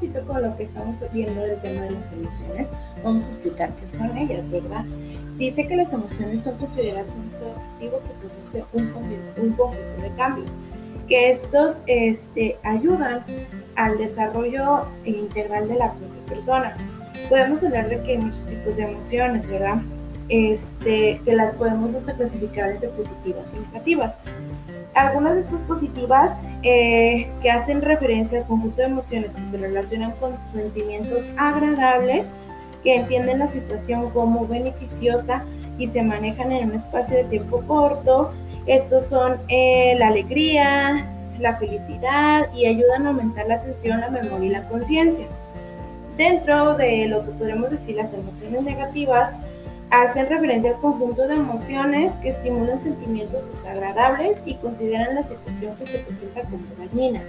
poquito con lo que estamos viendo del tema de las emociones, vamos a explicar qué son ellas, ¿verdad? Dice que las emociones son consideradas un estado activo que produce un conjunto, un conjunto de cambios, que estos este, ayudan al desarrollo integral de la propia persona. Podemos hablar de que hay muchos tipos de emociones, ¿verdad? Este, que las podemos hasta clasificar entre positivas y negativas. Algunas de estas positivas eh, que hacen referencia al conjunto de emociones que se relacionan con sentimientos agradables, que entienden la situación como beneficiosa y se manejan en un espacio de tiempo corto. Estos son eh, la alegría, la felicidad y ayudan a aumentar la atención, la memoria y la conciencia. Dentro de lo que podemos decir las emociones negativas, hacen referencia al conjunto de emociones que estimulan sentimientos desagradables y consideran la situación que se presenta como dañina,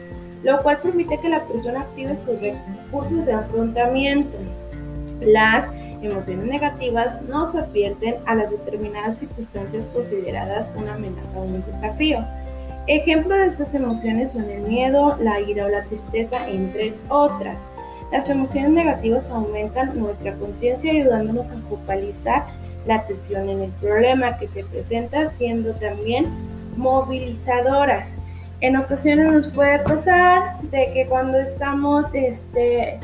lo cual permite que la persona active sus recursos de afrontamiento. Las emociones negativas no se advierten a las determinadas circunstancias consideradas una amenaza o un desafío. Ejemplo de estas emociones son el miedo, la ira o la tristeza, entre otras. Las emociones negativas aumentan nuestra conciencia ayudándonos a focalizar la atención en el problema que se presenta, siendo también movilizadoras. En ocasiones nos puede pasar de que cuando estamos este,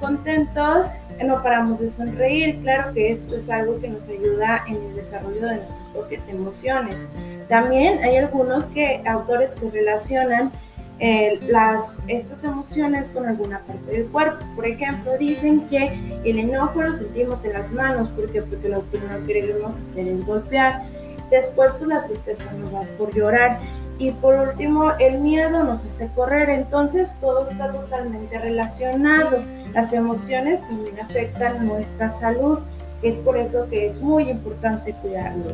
contentos no paramos de sonreír. Claro que esto es algo que nos ayuda en el desarrollo de nuestras propias emociones. También hay algunos que, autores que relacionan eh, las, estas emociones con alguna parte del cuerpo. Por ejemplo, dicen que el enojo lo sentimos en las manos. ¿Por qué? Porque lo que no queremos hacer es golpear. Después, pues la tristeza nos va por llorar. Y por último, el miedo nos hace correr. Entonces, todo está totalmente relacionado. Las emociones también afectan nuestra salud. Es por eso que es muy importante cuidarlo.